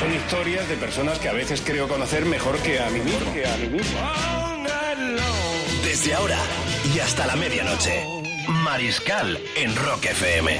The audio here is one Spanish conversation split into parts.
Son historias de personas que a veces creo conocer mejor que a mí mismo. Que a mí mismo. Desde ahora y hasta la medianoche. Mariscal en Rock FM.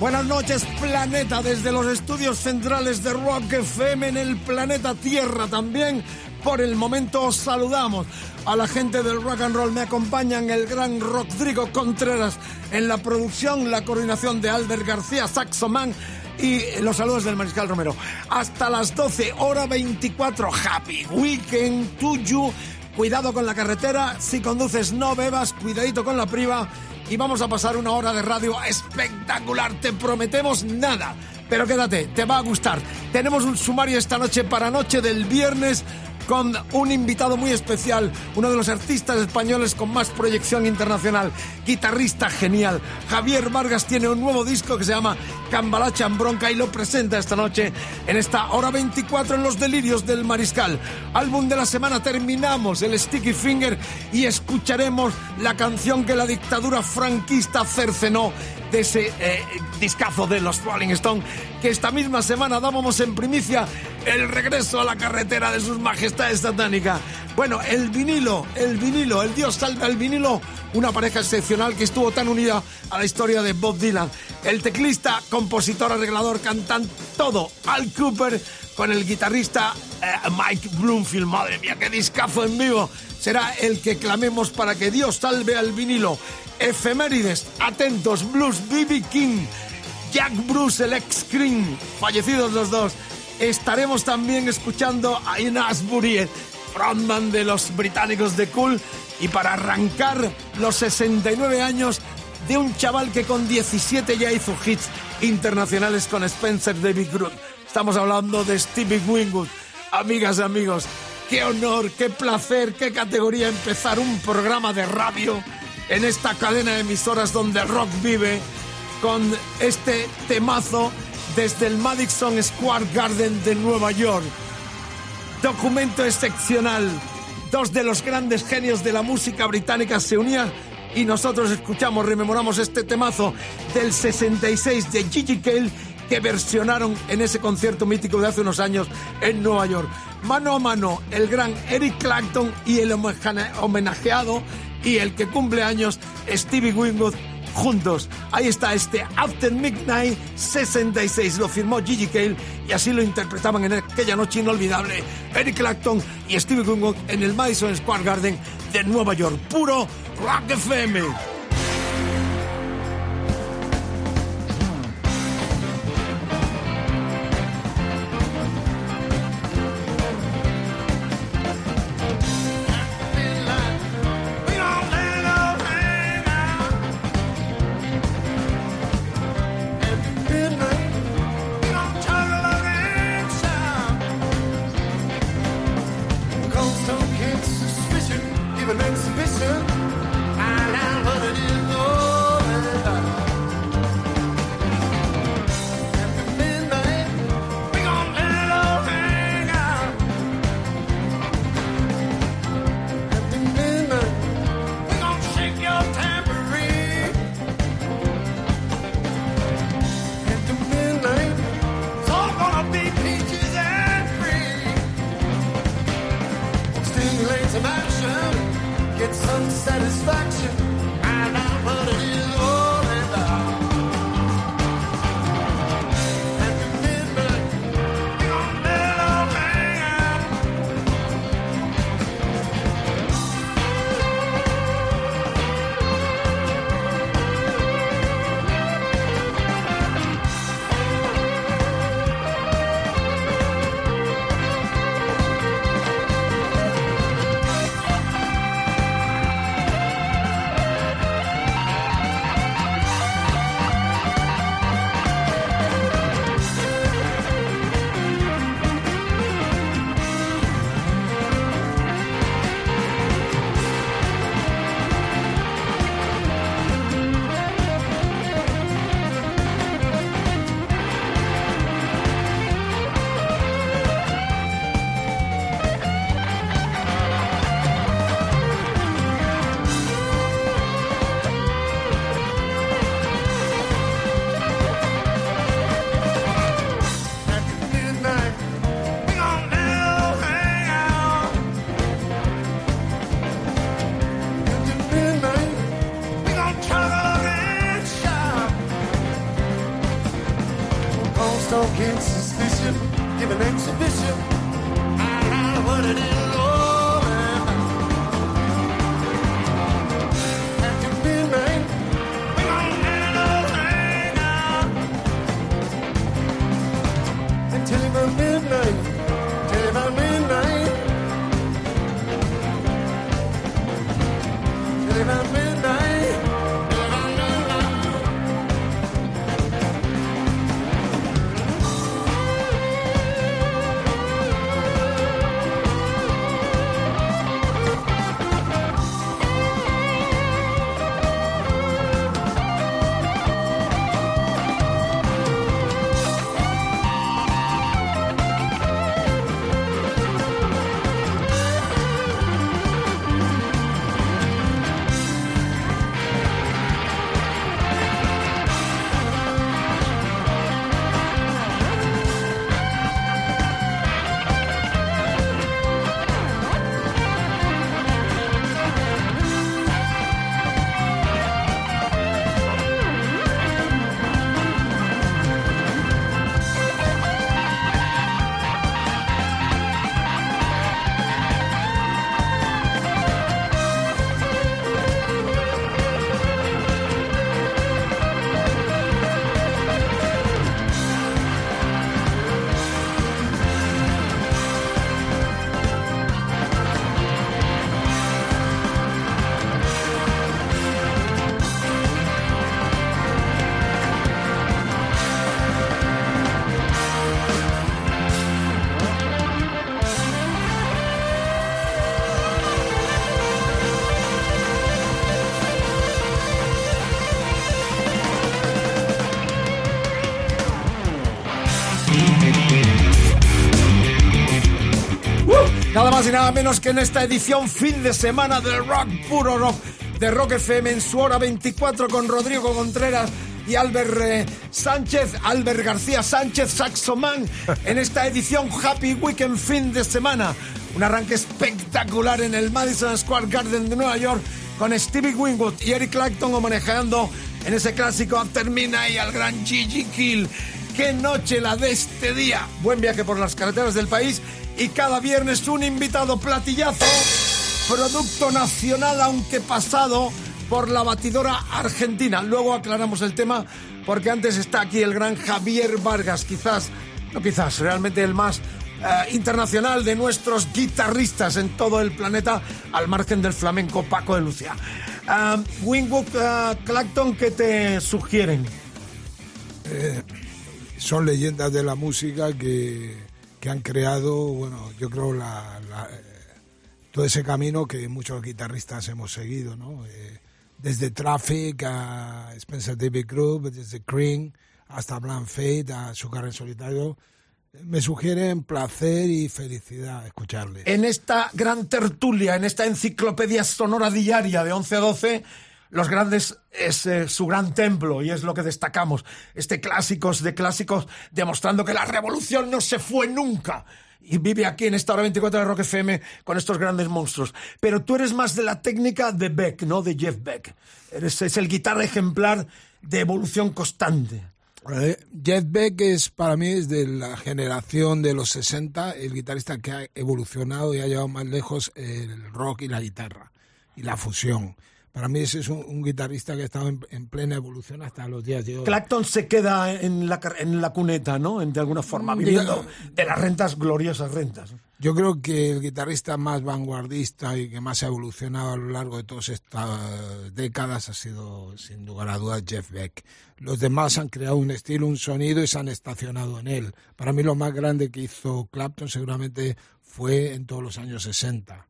Buenas noches, planeta, desde los estudios centrales de Rock FM en el planeta Tierra también. Por el momento os saludamos. A la gente del rock and roll me acompañan el gran Rodrigo Contreras en la producción, la coordinación de Albert García Saxoman y los saludos del Mariscal Romero. Hasta las 12, hora 24. Happy Weekend to you. Cuidado con la carretera. Si conduces, no bebas. Cuidadito con la priva. Y vamos a pasar una hora de radio espectacular. Te prometemos nada. Pero quédate, te va a gustar. Tenemos un sumario esta noche para noche del viernes con un invitado muy especial, uno de los artistas españoles con más proyección internacional, guitarrista genial. Javier Vargas tiene un nuevo disco que se llama Cambalacha en Bronca y lo presenta esta noche en esta hora 24 en Los Delirios del Mariscal. Álbum de la semana terminamos el Sticky Finger y escucharemos la canción que la dictadura franquista cercenó de ese eh, discazo de los Rolling Stone que esta misma semana dábamos en primicia el regreso a la carretera de sus majestades satánicas. Bueno, el vinilo, el vinilo, el Dios salve al vinilo, una pareja excepcional que estuvo tan unida a la historia de Bob Dylan. El teclista, compositor, arreglador, cantante, todo. Al Cooper con el guitarrista eh, Mike Bloomfield. Madre mía, qué discazo en vivo. Será el que clamemos para que Dios salve al vinilo. Efemérides, atentos, Blues, B.B. King, Jack Bruce, el ex Cream, fallecidos los dos. Estaremos también escuchando a Ian Asbury, frontman de los británicos de Cool, y para arrancar los 69 años de un chaval que con 17 ya hizo hits internacionales con Spencer David Groot. Estamos hablando de Stevie Wingwood. Amigas y amigos, qué honor, qué placer, qué categoría empezar un programa de radio en esta cadena de emisoras donde el rock vive con este temazo desde el Madison Square Garden de Nueva York. Documento excepcional. Dos de los grandes genios de la música británica se unían y nosotros escuchamos, rememoramos este temazo del 66 de Gigi Cale que versionaron en ese concierto mítico de hace unos años en Nueva York. Mano a mano, el gran Eric Clapton y el homenajeado y el que cumple años, Stevie Winwood, juntos. Ahí está este After Midnight 66, lo firmó Gigi Cale y así lo interpretaban en aquella noche inolvidable Eric Clapton y Stevie Winwood en el Madison Square Garden de Nueva York. Puro Rock FM. Satisfaction, Nada menos que en esta edición fin de semana del rock, puro rock, de Rock FM en su hora 24 con Rodrigo Contreras y Albert eh, Sánchez, Albert García Sánchez, Saxoman, en esta edición Happy Weekend fin de semana. Un arranque espectacular en el Madison Square Garden de Nueva York con Stevie Winwood y Eric Clapton homenajeando en ese clásico After Midnight al gran Gigi Kill. ¡Qué noche la de este día! Buen viaje por las carreteras del país y cada viernes un invitado platillazo, producto nacional aunque pasado por la batidora argentina. Luego aclaramos el tema porque antes está aquí el gran Javier Vargas, quizás, no quizás, realmente el más eh, internacional de nuestros guitarristas en todo el planeta, al margen del flamenco Paco de Lucia. Uh, Wingwood uh, Clacton, ¿qué te sugieren? Eh, son leyendas de la música que, que han creado, bueno, yo creo la, eh, todo ese camino que muchos guitarristas hemos seguido, ¿no? Eh, desde Traffic a Spencer David Group, desde Cream hasta Blanc Fate, a su carrera en solitario, me sugieren placer y felicidad escucharles. En esta gran tertulia, en esta enciclopedia sonora diaria de 11 a 12, los grandes es eh, su gran templo y es lo que destacamos. Este clásicos de clásicos demostrando que la revolución no se fue nunca. Y vive aquí en esta hora 24 de Rock FM con estos grandes monstruos. Pero tú eres más de la técnica de Beck, ¿no? De Jeff Beck. Eres, es el guitarra ejemplar de evolución constante. Eh, Jeff Beck es para mí es de la generación de los 60 el guitarrista que ha evolucionado y ha llevado más lejos el rock y la guitarra y la fusión. Para mí ese es un, un guitarrista que ha estado en, en, plena evolución hasta los días de hoy. Clacton se queda en la, en la cuneta, ¿no? En, de alguna forma, viviendo de las rentas, gloriosas rentas. Yo creo que el guitarrista más vanguardista y que más ha evolucionado a lo largo de todas estas décadas ha sido, sin lugar a dudas, Jeff Beck. Los demás han creado un estilo, un sonido y se han estacionado en él. Para mí lo más grande que hizo Clapton seguramente fue en todos los años 60.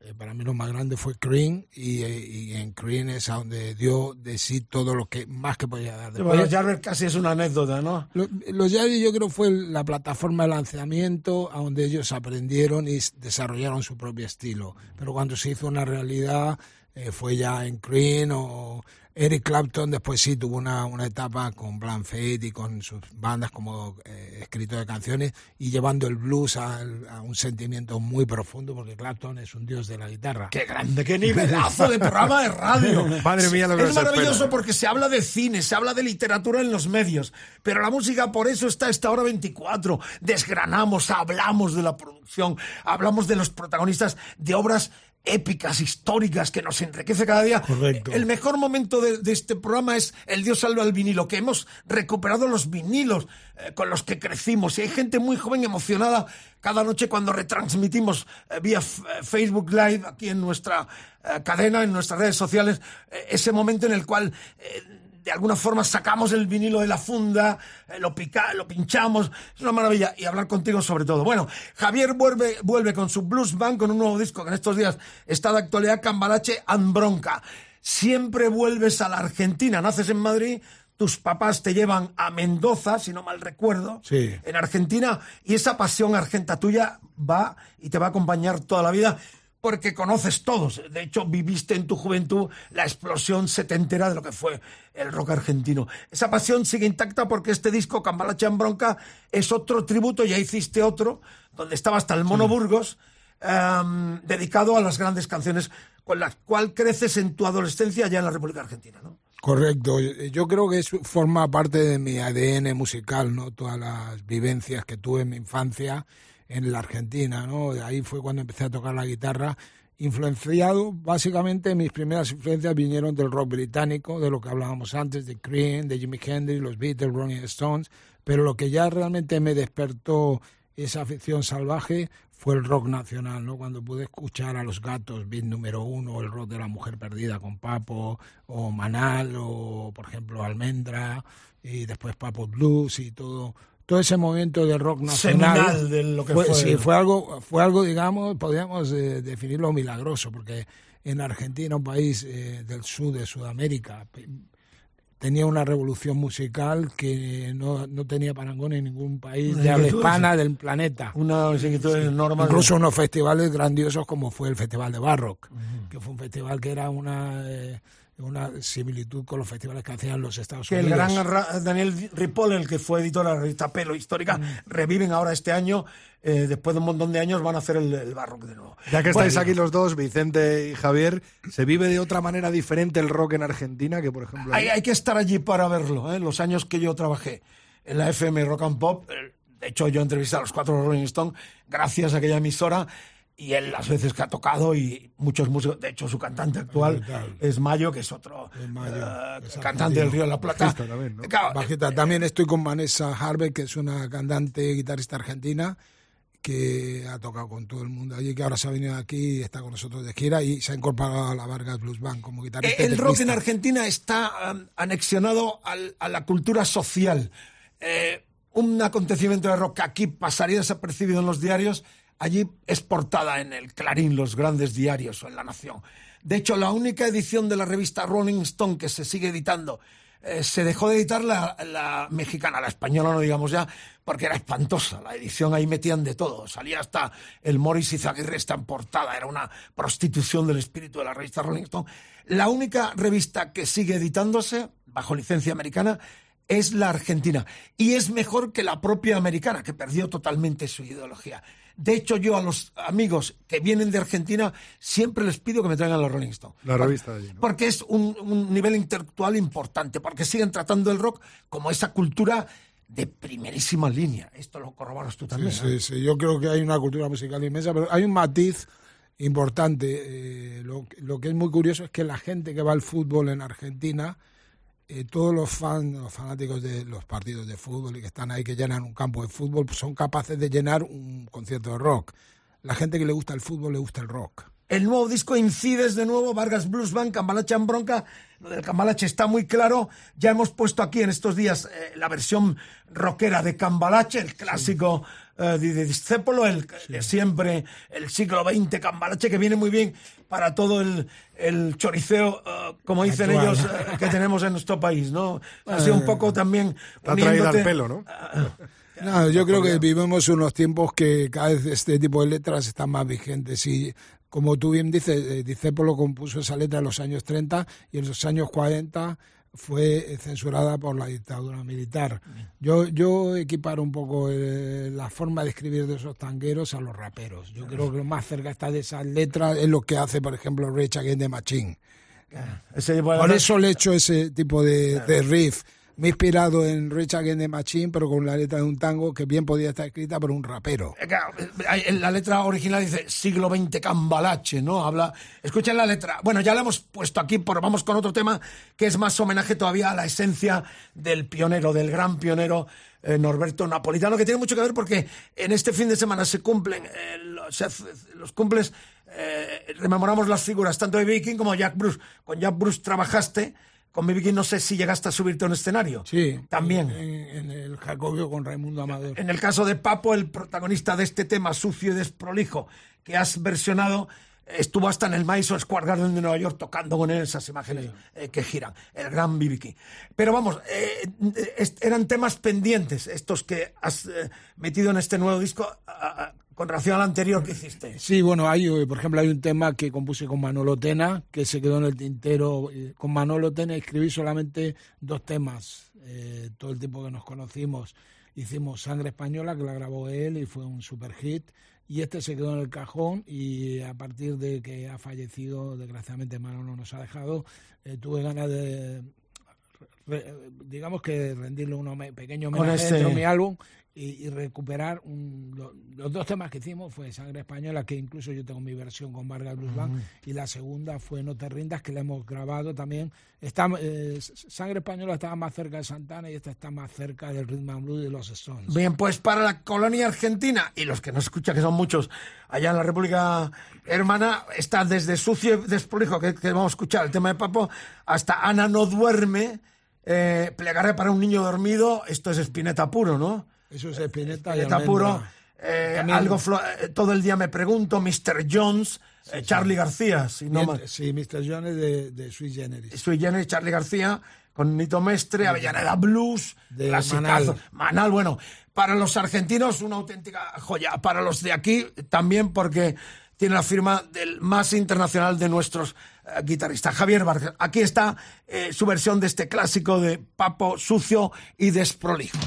Eh, para mí lo más grande fue Cream y, eh, y, en Cream es a donde dio de sí todo lo que más que podía dar. Después, bueno, los Jarvis casi es una anécdota, ¿no? Los, Jarvis yo creo fue la plataforma de lanzamiento a donde ellos aprendieron y desarrollaron su propio estilo. Pero cuando se hizo una realidad eh, fue ya en Cream o Eric Clapton después sí tuvo una, una etapa con Blanc Fate y con sus bandas como eh, escritor de canciones y llevando el blues a, a, un sentimiento muy profundo porque Clapton es un dios de la guitarra. ¡Qué grande, qué nivelazo de programa de radio! Madre mía, lo que Es maravilloso porque se habla de cine, se habla de literatura en los medios, pero la música por eso está a esta hora 24. Desgranamos, hablamos de la producción, hablamos de los protagonistas de obras épicas, históricas, que nos enriquece cada día. Correcto. El mejor momento de, de, este programa es El Dios salva al vinilo, que hemos recuperado los vinilos eh, con los que crecimos. Y hay gente muy joven emocionada cada noche cuando retransmitimos eh, vía Facebook Live aquí en nuestra eh, cadena, en nuestras redes sociales, ese momento en el cual de alguna forma sacamos el vinilo de la funda, eh, lo, pica, lo pinchamos, es una maravilla, y hablar contigo sobre todo. Bueno, Javier vuelve, vuelve con su Blues Band, con un nuevo disco que en estos días está de actualidad, Cambalache and Bronca. Siempre vuelves a la Argentina, naces en Madrid, tus papás te llevan a Mendoza, si no mal recuerdo, sí. en Argentina, y esa pasión argenta tuya va y te va a acompañar toda la vida porque conoces todos. De hecho, viviste en tu juventud la explosión setentera de lo que fue el rock argentino. Esa pasión sigue intacta porque este disco, Cambalache en Bronca, es otro tributo, ya hiciste otro, donde estaba hasta el Mono Burgos, um, dedicado a las grandes canciones con las cuales creces en tu adolescencia allá en la República Argentina, ¿no? Correcto. Yo creo que eso forma parte de mi ADN musical, ¿no? Todas las vivencias que tuve en mi infancia en la Argentina, ¿no? Ahí fue cuando empecé a tocar la guitarra, influenciado, básicamente mis primeras influencias vinieron del rock británico, de lo que hablábamos antes, de Cream, de Jimi Hendrix, los Beatles, Rolling Stones, pero lo que ya realmente me despertó esa afición salvaje fue el rock nacional, ¿no? Cuando pude escuchar a Los Gatos, Beat número uno, el rock de la mujer perdida con Papo, o Manal, o por ejemplo Almendra, y después Papo Blues y todo todo ese momento de rock nacional Seminal de lo que fue, fue, sí, fue algo fue algo digamos podríamos eh, definirlo milagroso porque en Argentina un país eh, del sur de Sudamérica tenía una revolución musical que no, no tenía parangón en ningún país de habla hispana del planeta. Una seguimiento de normas. Incluso unos festivales grandiosos como fue el Festival de Barrock, uh -huh. que fue un festival que era una... Eh, una similitud con los festivales que hacían los Estados que Unidos. el gran Daniel Ripoll, el que fue editor de la revista Pelo Histórica, mm. reviven ahora este año, eh, después de un montón de años van a hacer el, el Barrock de nuevo. Ya que estáis bueno, aquí los dos, Vicente y Javier, ¿se vive de otra manera diferente el rock en Argentina que, por ejemplo... Hay, hay que estar allí para verlo, ¿eh? los años que yo trabajé en la FM Rock and Pop, de hecho yo entrevisté a los cuatro Rolling Stones gracias a aquella emisora, y él las veces que ha tocado y muchos músicos, de hecho su cantante actual es Mayo, que es otro Mayo, uh, cantante del Río de la Plata. También, ¿no? claro, Bajita. También estoy con Vanessa Harvey, que es una cantante guitarrista argentina que ha tocado con todo el mundo allí, que ahora se ha venido aquí y está con nosotros de gira y se ha incorporado a la Vargas Blues Band como guitarrista. El rock en Argentina está um, anexionado al, a la cultura social. Eh, un acontecimiento de rock que aquí pasaría desapercibido en los diarios allí es portada en el Clarín, los grandes diarios o en La Nación. De hecho, la única edición de la revista Rolling Stone que se sigue editando, eh, se dejó de editar la, mexicana, la española no digamos ya, porque era espantosa. La edición ahí metían de todo. Salía hasta el Morris Izaguirre está en portada. Era una prostitución del espíritu de la revista Rolling Stone. La única revista que sigue editándose, bajo licencia americana, es la argentina. Y es mejor que la propia americana, que perdió totalmente su ideología. De hecho, yo a los amigos que vienen de Argentina siempre les pido que me traigan la Rolling Stone. La revista de allí, ¿no? Porque es un, un, nivel intelectual importante, porque siguen tratando el rock como esa cultura de primerísima línea. Esto lo corroboras tú también. Sí, ¿no? sí, sí, yo creo que hay una cultura musical inmensa, pero hay un matiz importante. Eh, lo, lo que es muy curioso es que la gente que va al fútbol en Argentina eh, todos los fans, los fanáticos de los partidos de fútbol y que están ahí, que llenan un campo de fútbol, son capaces de llenar un concierto de rock. La gente que le gusta el fútbol le gusta el rock. El nuevo disco Incides de nuevo, Vargas Blues Band, Cambalache en Bronca. Lo del Cambalache está muy claro. Ya hemos puesto aquí en estos días eh, la versión rockera de Cambalache, el clásico sí. eh, de, de Discépolo, el sí. de siempre, el siglo XX Cambalache, que viene muy bien para todo el, el choriceo, uh, como dicen Actual. ellos, uh, que tenemos en nuestro país, ¿no? Ha sido un poco también... La traída al pelo, ¿no? No, yo creo que vivimos unos tiempos que cada vez este tipo de letras están más vigentes y como tú bien dices, eh, Discépolo compuso esa letra en los años 30 y en los años 40 fue censurada por la dictadura militar. Yo, yo equiparo un poco eh, la forma de escribir de esos tangueros a los raperos. Yo creo que lo más cerca está de esas letras es lo que hace, por ejemplo, Rage Against the Machine. Por eso le echo ese tipo de, de riff. Me he inspirado en Rage Against the Machine, pero con la letra de un tango que bien podía estar escrita por un rapero. Eh, La letra original dice siglo XX cambalache, ¿no? Habla. Escuchen la letra. Bueno, ya la hemos puesto aquí, pero vamos con otro tema que es más homenaje todavía a la esencia del pionero, del gran pionero eh, Norberto Napolitano, que tiene mucho que ver porque en este fin de semana se cumplen eh, los, los cumples, eh, rememoramos las figuras tanto de Viking como Jack Bruce. Con Jack Bruce trabajaste, con. King no sé si llegaste a subirte a un escenario. Sí. También. En, en el Jacobio con Raimundo Amador. En el caso de Papo, el protagonista de este tema sucio y desprolijo que has versionado, estuvo hasta en el Madison Square Garden de Nueva York tocando con él esas imágenes eh, que giran, el gran. King. Pero vamos, eh, est- eran temas pendientes estos que has eh, metido en este nuevo disco a- a- con relación al anterior que hiciste. Sí, bueno, hay, eh, por ejemplo, hay un tema que compuse con Manolo Tena, que se quedó en el tintero. Eh, Con Manolo Tena escribí solamente dos temas. Eh, todo el tiempo que nos conocimos hicimos Sangre Española, que la grabó él y fue un super hit. Y este se quedó en el cajón y a partir de que ha fallecido, desgraciadamente Manolo nos ha dejado, eh, tuve ganas de, digamos que rendirle un pequeño homenaje este- dentro de mi álbum y, y recuperar un- lo- los dos temas que hicimos fue Sangre Española, que incluso yo tengo mi versión con Vargas Blues Band, y la segunda fue No te rindas, que la hemos grabado también. Está, eh, Sangre Española estaba más cerca de Santana y esta está más cerca del Rhythm and Blues de los Stones. Bien, pues para la colonia argentina y los que nos escuchan, que son muchos, allá en la República Hermana, está desde Sucio y Desprolijo, que, que vamos a escuchar el tema de Papo, hasta Ana no duerme, eh, plegaré para un niño dormido, esto es espineta puro, ¿no? Eso es Espineta y Espineta puro, eh, algo flo- eh, todo el día me pregunto, Mr. Jones, eh, Charlie García, si no Bien, mal- Sí, Mr. Jones de, de Sui Generis. Sui Generis, Charlie García, con Nito Mestre, Avellaneda Blues, De clasicazo. Manal. Manal, bueno, para los argentinos una auténtica joya, para los de aquí también porque tiene la firma del más internacional de nuestros eh, guitarristas, Javier Vargas. Aquí está eh, su versión de este clásico de Papo sucio y desprolijo.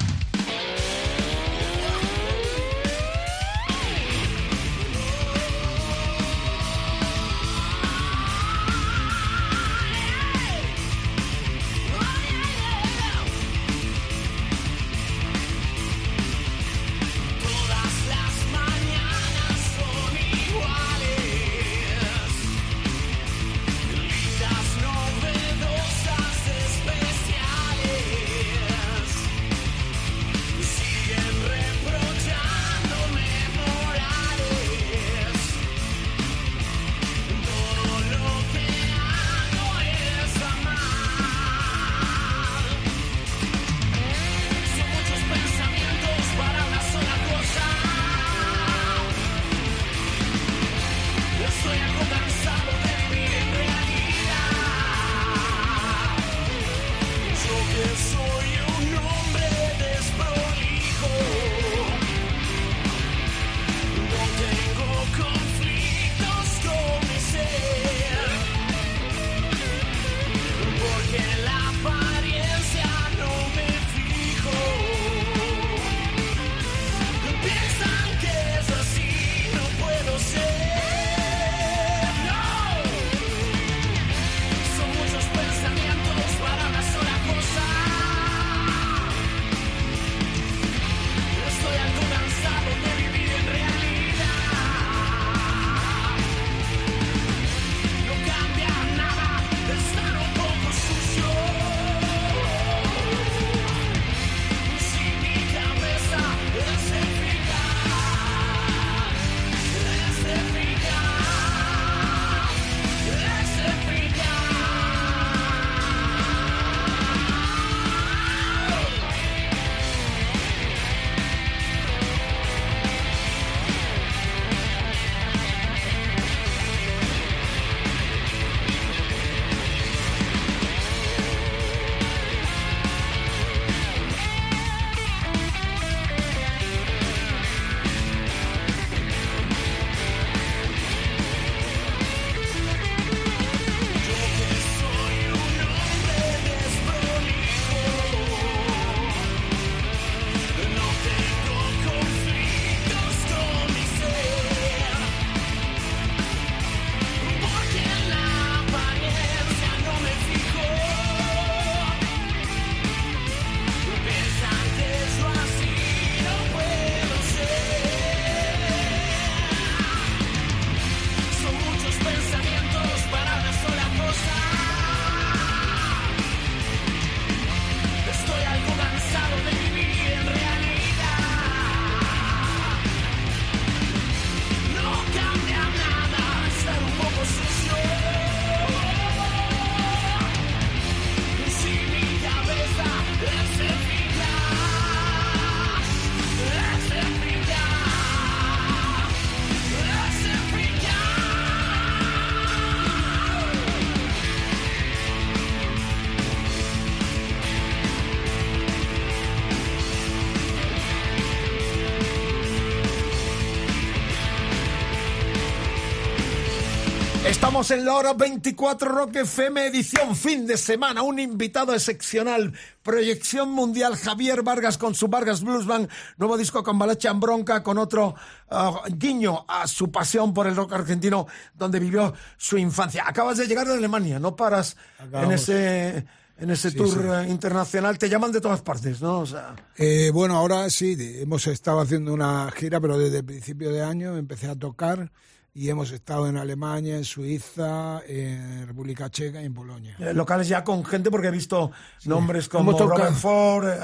Estamos en la hora 24 Rock FM, edición fin de semana. Un invitado excepcional. Proyección mundial Javier Vargas con su Vargas Blues Band. Nuevo disco con Balacha en Bronca, con otro uh, guiño a su pasión por el rock argentino, donde vivió su infancia. Acabas de llegar de Alemania, no paras Acabamos. en ese. En ese Sí, tour sí. eh, internacional te llaman de todas partes, ¿no? O sea, Eh, bueno, ahora sí, hemos estado haciendo una gira, pero desde el principio de año empecé a tocar y hemos estado en Alemania, en Suiza, en República Checa y en Polonia. eh, locales ya con gente, porque he visto nombres como Robert Ford, eh,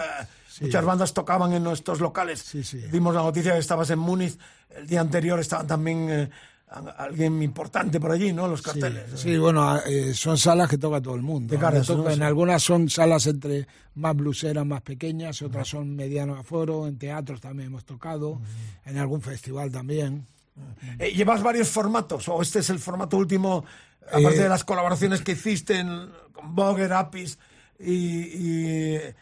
muchas bandas tocaban en nuestros locales. Sí, sí. Dimos la noticia que estabas en Múnich, el día anterior estaba también eh, alguien importante por allí, ¿no? Los carteles. Sí, bueno, eh, son salas que toca todo el mundo. De caras, ¿no? En Sí. algunas son salas entre más bluseras, más pequeñas, otras son mediano aforo, en teatros también hemos tocado, en algún festival también. Eh, ¿Llevas varios formatos o este es el formato último, aparte Eh, de las colaboraciones que hiciste en- con Boger, Apis y, y, eh,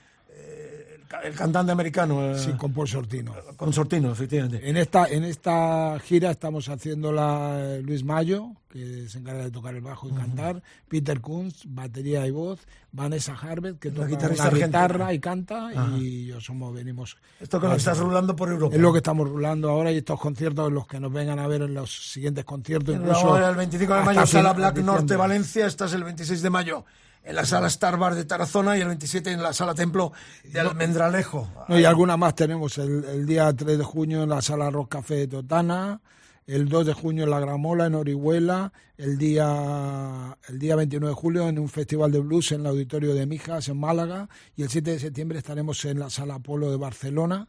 el, ca- el cantante americano? eh, Sí, con Paul Sortino. con Sortino, efectivamente. En esta, en esta gira estamos haciéndola Luis Mayo, que se encarga de tocar el bajo y cantar, Peter Kunz, batería y voz, Vanessa Harvett, que La toca la argentina. guitarra y canta, Ajá. y yo somos, venimos... Esto que lo estás rulando por Europa. Es lo que estamos rulando ahora y estos conciertos, los que nos vengan a ver en los siguientes conciertos, incluso... Ahora el 25 de mayo, Sala Black. Norte Valencia, estás el 26 de mayo en la Sala Star Bar de Tarazona y el 27 en la Sala Templo de Almendralejo. No, y alguna más tenemos el, el día 3 de junio en la sala Rock Café de Totana, el 2 de junio en la Gramola en Orihuela, el día, el día 29 de julio en un festival de blues en el auditorio de Mijas en Málaga y el 7 de septiembre estaremos en la sala Apolo de Barcelona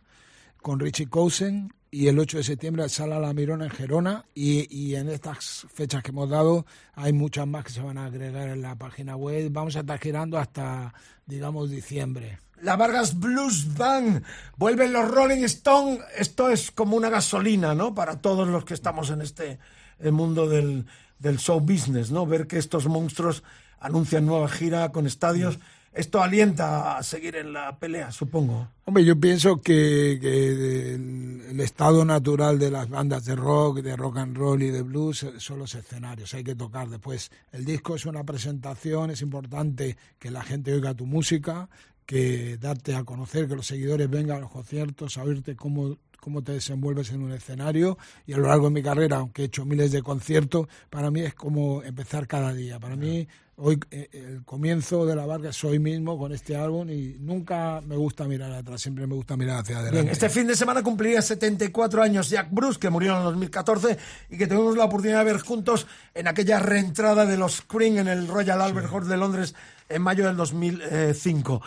con Richie Cousen y el 8 de septiembre Sala La Mirona en Gerona y, y en estas fechas que hemos dado hay muchas más que se van a agregar en la página web. Vamos a estar girando hasta, digamos, diciembre. La Vargas Blues Band. Vuelven los Rolling Stone. Esto es como una gasolina, ¿no? Para todos los que estamos en este eh, mundo del, del show business, ¿no? Ver que estos monstruos anuncian nueva gira con estadios. Esto alienta a seguir en la pelea, supongo. Hombre, yo pienso que, el, el estado natural de las bandas de rock, de rock and roll y de blues son los escenarios, hay que tocar después. El disco es una presentación, es importante que la gente oiga tu música, que darte a conocer, que los seguidores vengan a los conciertos, a oírte cómo cómo te desenvuelves en un escenario y a lo largo de mi carrera, aunque he hecho miles de conciertos, para mí es como empezar cada día. Para mí hoy eh, el comienzo de la barca es hoy mismo con este álbum y nunca me gusta mirar atrás, siempre me gusta mirar hacia adelante. Bien, este fin de semana cumpliría 74 años Jack Bruce, que murió en el 2014 y que tuvimos la oportunidad de ver juntos en aquella reentrada de los Cream en el Royal Albert Hall de Londres en mayo del 2005.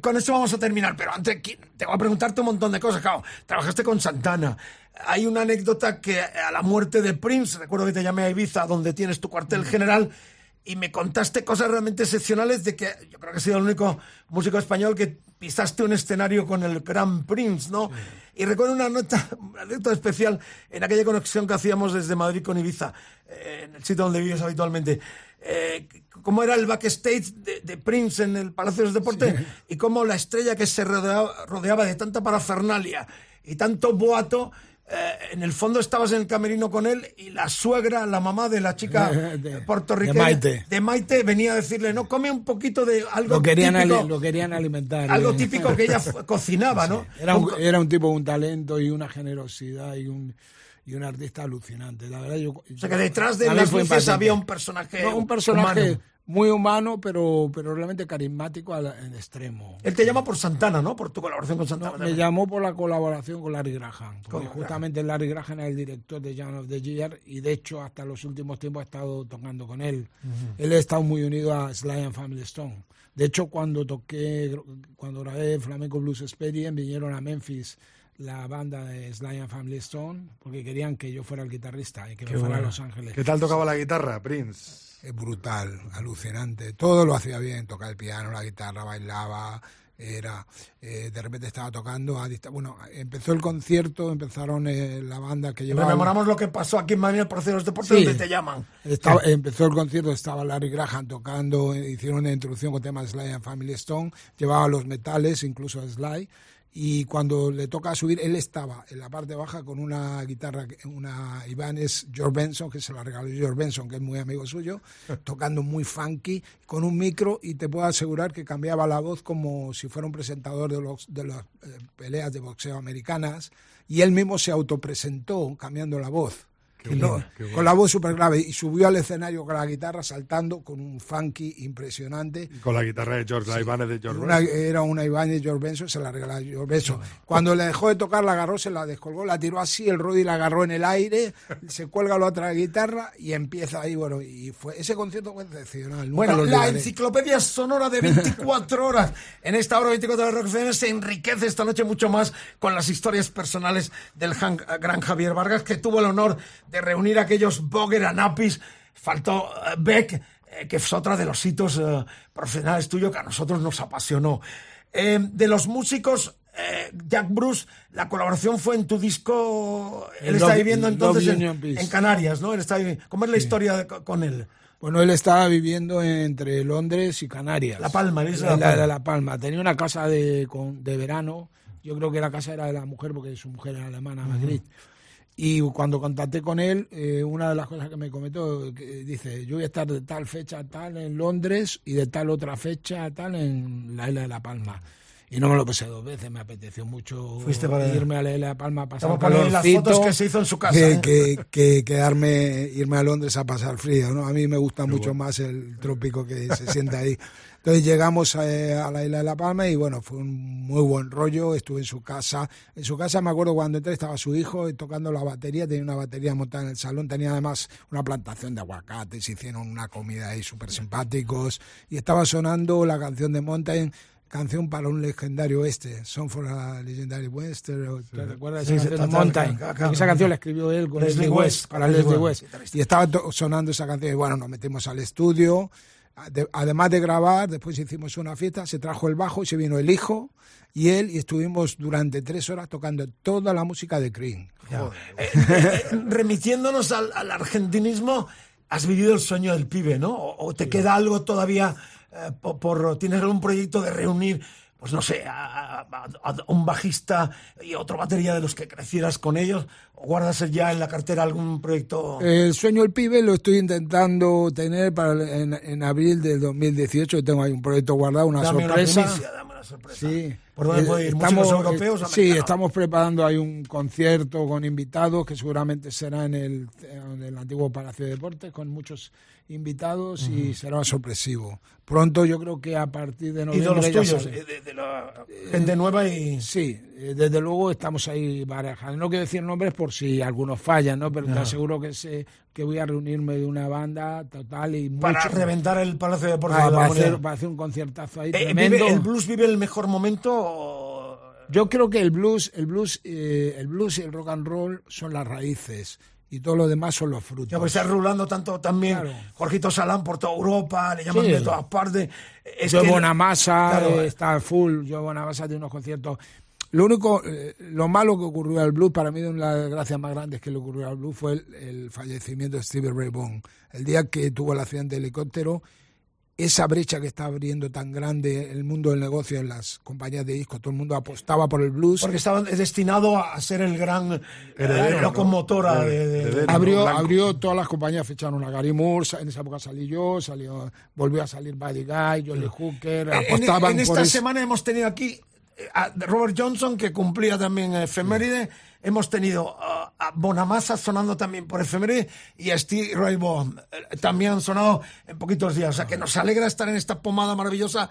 Con esto vamos a terminar, pero antes te voy a preguntarte un montón de cosas. Claro, trabajaste con Santana. Hay una anécdota que a la muerte de Prince, recuerdo que te llamé a Ibiza, donde tienes tu cuartel general, y me contaste cosas realmente excepcionales de que yo creo que has sido el único músico español que pisaste un escenario con el gran Prince, ¿no? Y recuerdo una nota, una anécdota especial en aquella conexión que hacíamos desde Madrid con Ibiza, eh, en el sitio donde vives habitualmente. Eh, cómo era el backstage de, de Prince en el Palacio de los Deportes y cómo la estrella que se rodeaba, rodeaba de tanta parafernalia y tanto boato eh, en el fondo estabas en el camerino con él y la suegra, la mamá de la chica De- puertorriqueña de Maite. de Maite venía a decirle, no, come un poquito de algo Lo querían, típico, lo querían alimentar. algo eh. típico que ella cocinaba, ¿no? Era un, era un tipo, un talento y una generosidad y un, y un artista alucinante. La verdad, yo, O sea que detrás de las luces había un personaje No, un personaje humano. muy humano, pero, pero realmente carismático al, en extremo. Él te llama por Santana, ¿no? Por tu colaboración con Santana. Me también. llamó por la colaboración con Larry Graham, porque Con justamente Larry Graham es el director de Jan of the Year y de hecho hasta los últimos tiempos he estado tocando con él. Él ha estado muy unido a Sly and Family Stone. De hecho, cuando toqué, cuando grabé Flamenco Blues Experience, vinieron a Memphis la banda de Sly and Family Stone, porque querían que yo fuera el guitarrista y que me fuera a. Los Ángeles. ¿Qué tal tocaba la guitarra, Prince? Es brutal, alucinante. Todo lo hacía bien, tocaba el piano, la guitarra, bailaba, era eh, de repente estaba tocando a bueno, empezó el concierto, empezaron eh, la banda que llevaba Rememoramos lo que pasó aquí en Madrid Palacio de los Deportes, Sí. donde te llaman. estaba- empezó el concierto, estaba Larry Graham tocando, hicieron una introducción con temas de Sly and Family Stone, llevaba los metales, incluso a Sly, y cuando le toca subir, él estaba en la parte baja con una guitarra, una Ibanez George Benson, que se la regaló George Benson, que es muy amigo suyo, tocando muy funky, con un micro, y te puedo asegurar que cambiaba la voz como si fuera un presentador de, los, de las eh, peleas de boxeo americanas, y él mismo se autopresentó cambiando la voz. Qué No, bueno, qué bueno. con la voz súper grave y subió al escenario con la guitarra saltando con un funky impresionante Con la guitarra de George, la Ibanez de George una- Benson. era una Ibanez George Benson, se la regaló a George Benson. Cuando le dejó de tocar, la agarró, se la descolgó, la tiró así, el Roddy la agarró en el aire, se cuelga la otra guitarra y empieza ahí, bueno, y fue ese concierto fue excepcional. Bueno, la olvidaré. enciclopedia sonora de 24 horas. En esta hora 24 de Rock FM se enriquece esta noche mucho más con las historias personales del Han- gran Javier Vargas, que tuvo el honor de reunir a aquellos Boger Anapis. Faltó eh, Beck, eh, que es otra de los hitos eh, profesionales tuyos que a nosotros nos apasionó. Eh, de los músicos, eh, Jack Bruce, la colaboración fue en tu disco. Él Love- viviendo entonces en, Canarias, ¿no? Él está ¿Cómo es la historia de- con él? Bueno, él estaba viviendo entre Londres y Canarias. La Palma, la isla la, La Palma. Tenía una casa de, con- de verano. Yo creo que la casa era de la mujer porque su mujer era alemana, Madrid. Y cuando contacté con él, eh, una de las cosas que me comentó, que dice, yo voy a estar de tal fecha a tal en Londres y de tal otra fecha a tal en la isla de La Palma. Y no me lo pensé dos veces, me apeteció mucho Fuiste para allá. irme a la isla de La Palma a pasar Estamos poniendo las calorcito fotos que se hizo en su casa, que- ¿eh? que, que quedarme, irme a Londres a pasar frío, ¿no? A mí me gusta mucho más el trópico que se siente ahí. Entonces llegamos eh, a, la isla de La Palma y bueno, fue un muy buen rollo, estuve en su casa. En su casa me acuerdo cuando entré estaba su hijo eh, tocando la batería, tenía una batería montada en el salón, tenía además una plantación de aguacates, hicieron una comida ahí súper simpáticos. Y estaba sonando la canción de Mountain, canción para un legendario este, Song for a Legendary Western, ¿te recuerdas Sí, esa sí, canción Mountain? Esa canción la escribió él con Leslie West, West, para Leslie West, West. Y estaba sonando esa canción y bueno, nos metimos al estudio. Ade- Además de grabar, después hicimos una fiesta, se trajo el bajo y se vino el hijo y él y estuvimos durante tres horas tocando toda la música de Cream. Eh, eh, remitiéndonos al, al argentinismo, has vivido el sueño del pibe, ¿no? O, o te queda algo todavía eh, por, por- tienes algún proyecto de reunir, pues no sé, a, a- a un bajista y otro batería de los que crecieras con ellos, guardas ya en la cartera algún proyecto. El sueño del pibe lo estoy intentando tener para en, en abril del 2018. Yo tengo ahí un proyecto guardado, una Dame una sorpresa. primicia, dame una sorpresa. Sí. ¿Por dónde Eh, puede ir? estamos, ¿Músicos europeos? eh, Sí, estamos preparando ahí un concierto con invitados que seguramente será en el, en el antiguo Palacio de Deportes con muchos invitados y será sorpresivo. Pronto yo creo que a partir de noviembre Ídolos ya tuyos, sale. eh, de, de la gente nueva y... Sí, desde luego estamos ahí barajando. No quiero decir nombres por si algunos fallan, ¿no? Pero te Ya. aseguro que sé que voy a reunirme de una banda total y Para mucho- reventar el Palacio de Deportes para, de la para hacer, para hacer un conciertazo ahí Eh, tremendo. vive- ¿El blues vive el mejor momento? o- Yo creo que el blues, el blues, eh, el blues y el rock and roll son las raíces y todo lo demás son los frutos. Ya pues está rulando tanto también Claro. Jorgito Salán por toda Europa, le llaman Sí. de todas partes. Es Joe que- Bonamassa Claro. eh, está full, Joe Bonamassa tiene unos conciertos. Lo único, eh, lo malo que ocurrió al blues, para mí una de las desgracias más grandes que le ocurrió al blues fue el, el fallecimiento de Stevie Ray Vaughan. El día que tuvo el accidente de helicóptero, esa brecha que está abriendo tan grande el mundo del negocio en las compañías de discos, todo el mundo apostaba por el blues. Porque estaba destinado a ser el gran eh, locomotora de, de- Heredero. abrió, Blanco. abrió todas las compañías, ficharon a Gary Moore, en esa época salí yo, salió, volvió a salir Buddy Guy, Jolly Hooker, En- apostaban en, por esta semana hemos tenido aquí a Robert Johnson, que cumplía también efeméride. Hemos tenido a Bonamassa sonando también por efeméride y a Steve Ray Vaughan eh, también han sonado en poquitos días. O sea que nos alegra estar en esta pomada maravillosa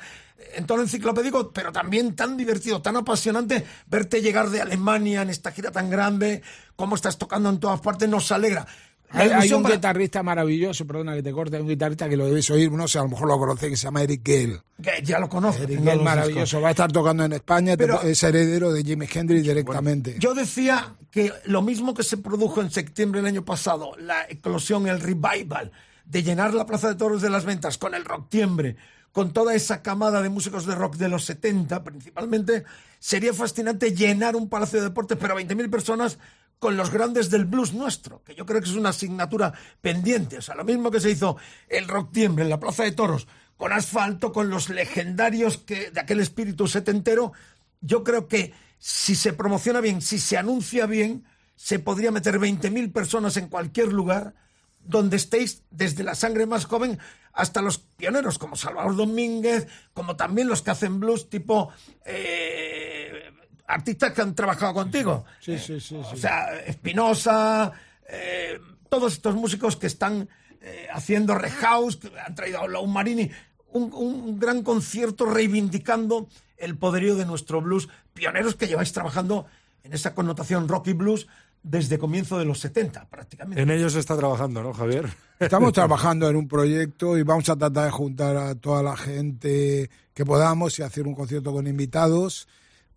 en todo enciclopédico, pero también tan divertido, tan apasionante verte llegar de Alemania en esta gira tan grande, cómo estás tocando en todas partes, nos alegra. Hay, hay un para- guitarrista maravilloso, perdona que te corte, hay un guitarrista que lo debéis oír, no sé, a lo mejor lo conocéis, que se llama Eric Gale. que ya lo conozco. Eric Gale los maravilloso, discos. va a estar tocando en España, Pero- es heredero de Jimi Hendrix directamente. Yo decía que lo mismo que se produjo en septiembre del año pasado, la eclosión, el revival de llenar la Plaza de Toros de las Ventas con el Rocktiembre, con toda esa camada de músicos de rock de los 70 principalmente, sería fascinante llenar un palacio de deportes, pero 20.000 personas con los grandes del blues nuestro, que yo creo que es una asignatura pendiente. O sea, lo mismo que se hizo el Rocktiembre en la Plaza de Toros, con asfalto, con los legendarios que, de aquel espíritu setentero, yo creo que si se promociona bien, si se anuncia bien, se podría meter 20.000 personas en cualquier lugar donde estéis, desde la sangre más joven hasta los pioneros como Salvador Domínguez, como también los que hacen blues tipo eh, artistas que han trabajado contigo. Sí, sí, sí. O sí. sea, Espinosa, eh, todos estos músicos que están eh, haciendo Rehouse, que han traído a Lau Marini, un, un gran concierto reivindicando el poderío de nuestro blues, pioneros que lleváis trabajando en esa connotación rock y blues desde comienzo de los 70 prácticamente. En ello se está trabajando, ¿no, Javier? Estamos trabajando en un proyecto y vamos a tratar de juntar a toda la gente que podamos y hacer un concierto con invitados.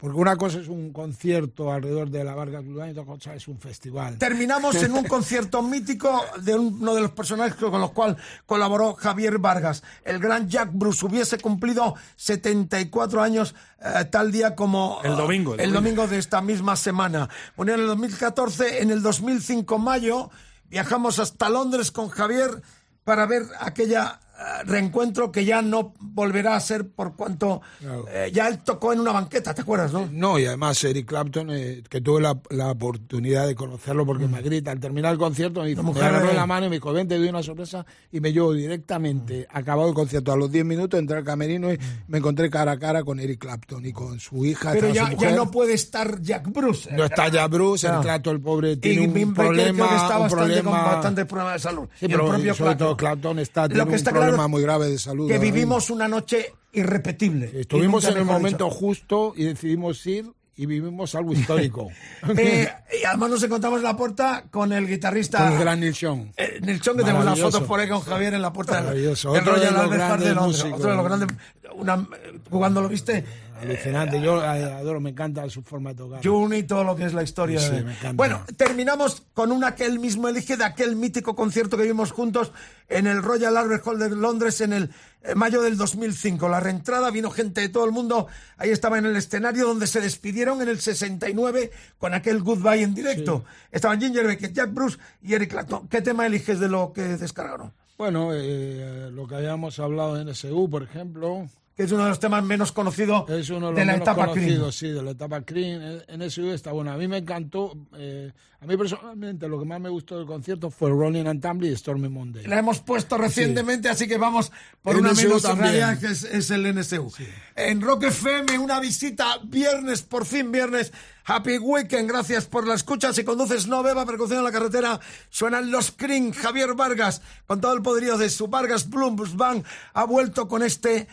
Porque una cosa es un concierto alrededor de la Vargas Blue y otra cosa es un festival. Terminamos en un concierto mítico de uno de los personajes con los cuales colaboró Javier Vargas. El gran Jack Bruce hubiese cumplido 74 años eh, tal día como El domingo, el el domingo. domingo de esta misma semana. Bueno, en el 2014, en el 2005 mayo, viajamos hasta Londres con Javier para ver aquella eh, reencuentro que ya no volverá a ser por cuanto Claro. eh, ya él tocó en una banqueta, ¿te acuerdas, no? No, y además Eric Clapton, eh, que tuve la, la oportunidad de conocerlo porque me grita, al terminar el concierto me, dijo- Mm. La me agarró mano y me dijo, ven, te doy una sorpresa, y me llevó directamente, acabado el concierto, a los 10 minutos entré al camerino y me encontré cara a cara con Eric Clapton y con su hija, Mm. Pero ya, su ya no puede estar Jack Bruce. No está ya Bruce, No. el Clapton, el pobre, Y tiene un Bim Baker problema, que está un bastante con bastantes problemas de salud. Sí, Y pero el propio sobre todo Clapton. Está, Lo que un está claro muy grave de salud. Que vivimos una noche irrepetible. Estuvimos en el momento dicho. justo y decidimos ir y vivimos algo histórico. Eh, y además nos encontramos en la puerta con el guitarrista con el gran Young. eh, Neil Chong, que tenemos Maravilloso. fotos por ahí con Javier en la puerta del, Maravilloso. Otro de los de Londres. Otro de los grandes. Una, cuando lo viste, Alucinante, yo adoro, me encanta su forma de tocar. June y todo lo que es la historia. Sí, de- me encanta. Bueno, terminamos con una que él mismo elige de aquel mítico concierto que vimos juntos en el Royal Albert Hall de Londres en el eh, mayo del 2005. La reentrada vino gente de todo el mundo. Ahí estaba en el escenario donde se despidieron en el 69 con aquel Goodbye en directo. Estaban Ginger Beckett, Jack Bruce y Eric Clapton. ¿Qué tema eliges de lo que descargaron? Bueno, eh, lo que habíamos hablado en SU, por ejemplo, Que es uno de los temas menos conocidos de de la etapa conocidos, sí, de la etapa Cream. En está bueno. A mí me encantó, eh, a mí personalmente lo que más me gustó del concierto fue Rolling and Tumbling y Stormy Monday. La hemos puesto recientemente, así que vamos por una menos realidad que es, es el NSU. En Rock FM, una visita viernes, por fin viernes. Happy Weekend, gracias por la escucha. Si conduces, no beba, percusión en la carretera. Suenan los Cream. Javier Vargas, con todo el poderío de su Vargas Blues Band, ha vuelto con este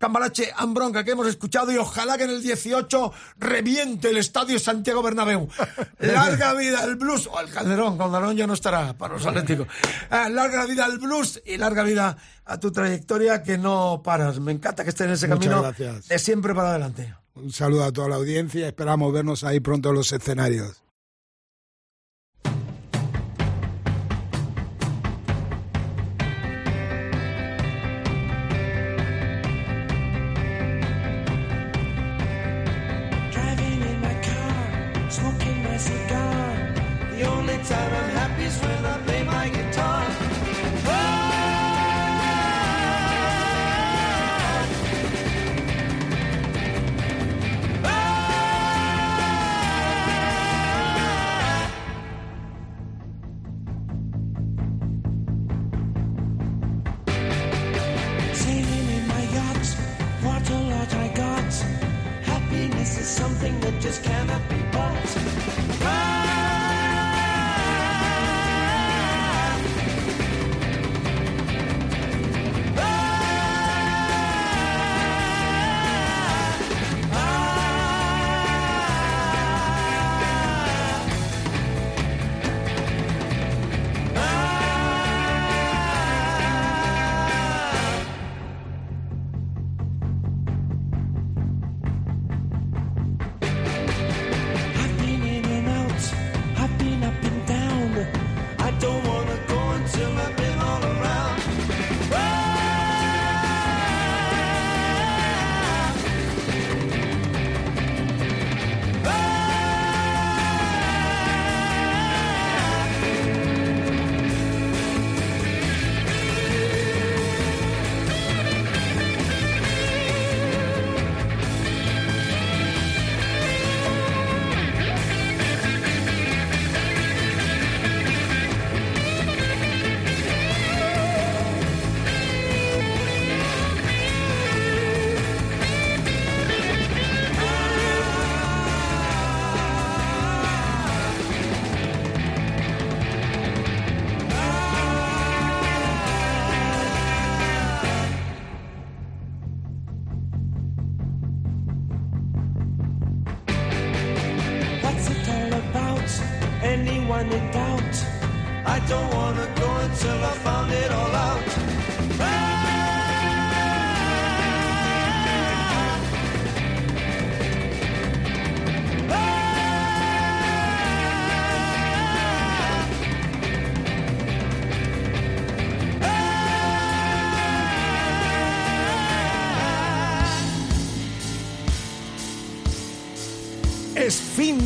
Cambalache Ambronca que hemos escuchado y ojalá que en el 18 reviente el estadio Santiago Bernabéu. Larga vida al blues, o al Calderón, Calderón ya no estará para los atléticos. Ah, larga vida al blues y larga vida a tu trayectoria que no paras. Me encanta que estés en ese Muchas camino gracias. de siempre para adelante. Un saludo a toda la audiencia, esperamos vernos ahí pronto en los escenarios.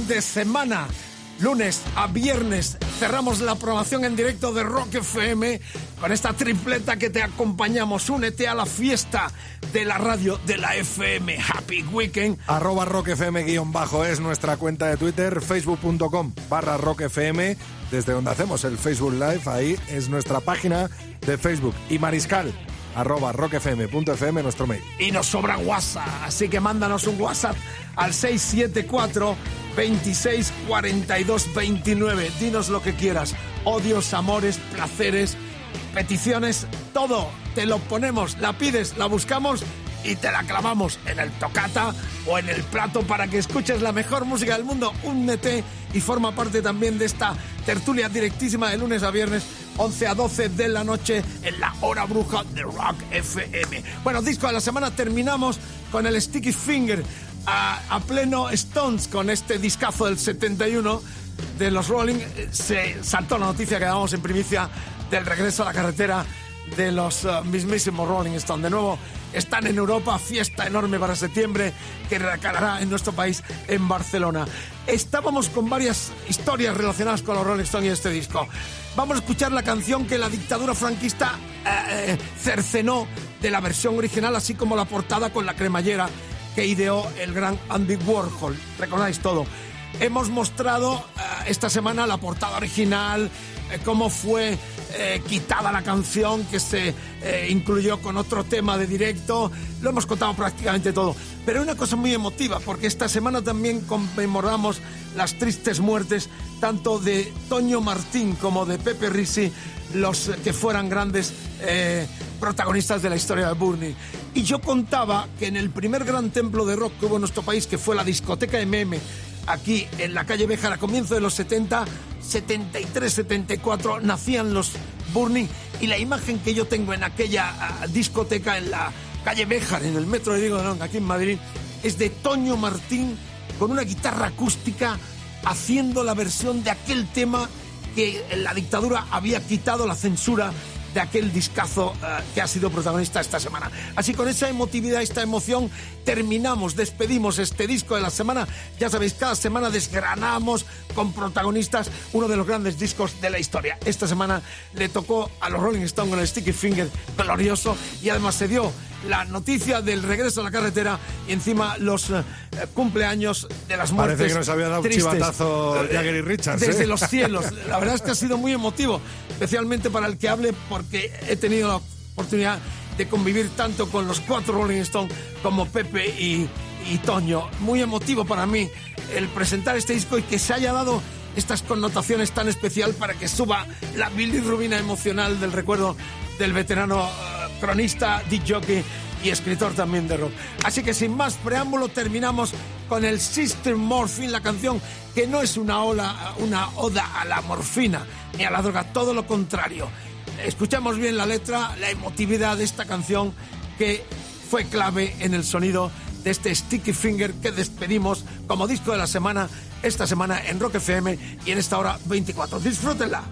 Fin de semana. Lunes a viernes cerramos la programación en directo de Rock FM con esta tripleta que te acompañamos. Únete a la fiesta de la radio de la FM. Happy Weekend. Arroba rockfm guion bajo es nuestra cuenta de Twitter, facebook.com barra rockfm, desde donde hacemos el Facebook Live, ahí es nuestra página de Facebook. Y Mariscal, arroba rockfm.fm, nuestro mail. Y nos sobra WhatsApp, así que mándanos un WhatsApp al 674 26 42 29. Dinos lo que quieras. Odios, amores, placeres, peticiones, todo. Te lo ponemos, la pides, la buscamos y te la clavamos en el tocata o en el plato para que escuches la mejor música del mundo. Únete y forma parte también de esta tertulia directísima de lunes a viernes, 11 a 12 de la noche en la hora bruja de Rock FM. Bueno, disco de la semana terminamos con el Sticky Finger a, pleno Stones con este discazo del 71 de los Rolling. Eh, Se saltó la noticia que dábamos en primicia del regreso a la carretera de los uh, mismísimos Rolling Stones. De nuevo, están en Europa, fiesta enorme para septiembre que recalará en nuestro país, en Barcelona. Estábamos con varias historias relacionadas con los Rolling Stones y este disco. Vamos a escuchar la canción que la dictadura franquista eh, eh, cercenó de la versión original, así como la portada con la cremallera que ideó el gran Andy Warhol. Recordáis todo. Hemos mostrado eh, esta semana la portada original, eh, cómo fue eh, quitada la canción que se incluyó con otro tema de directo. Lo hemos contado prácticamente todo. Pero una cosa muy emotiva, porque esta semana también conmemoramos las tristes muertes tanto de Toño Martín como de Pepe Risi, los que fueran grandes protagonistas de la historia de Burnie. Y yo contaba que en el primer gran templo de rock que hubo en nuestro país, que fue la discoteca MM, aquí en la calle Béjar a comienzo de los 70, 73, 74, nacían los Burning y la imagen que yo tengo en aquella ah, discoteca en la calle Béjar, en el metro de Diego de aquí en Madrid, es de Toño Martín con una guitarra acústica haciendo la versión de aquel tema que la dictadura había quitado la censura de aquel discazo eh, que ha sido protagonista esta semana. Así con esa emotividad, esta emoción, terminamos, despedimos este disco de la semana. Ya sabéis, cada semana desgranamos con protagonistas uno de los grandes discos de la historia. Esta semana le tocó a los Rolling Stones con el Sticky Finger glorioso y además se dio la noticia del regreso a la carretera y encima los eh, cumpleaños de las muertes. Parece que nos había dado un tristes. chivatazo Jagger y Richards. Desde ¿eh? los cielos. La verdad es que ha sido muy emotivo, especialmente para el que hable, porque he tenido la oportunidad de convivir tanto con los cuatro Rolling Stones como Pepe y, y Toño. Muy emotivo para mí el presentar este disco y que se haya dado estas connotaciones tan especial para que suba la bilirrubina emocional del recuerdo del veterano eh, cronista, disc jockey y escritor también de rock. Así que sin más preámbulo terminamos con el Sister Morphine, la canción que no es una, ola, una oda a la morfina ni a la droga, todo lo contrario. Escuchamos bien la letra, la emotividad de esta canción que fue clave en el sonido de este Sticky Finger que despedimos como disco de la semana esta semana en Rock FM y en esta hora 24. Disfrútenla.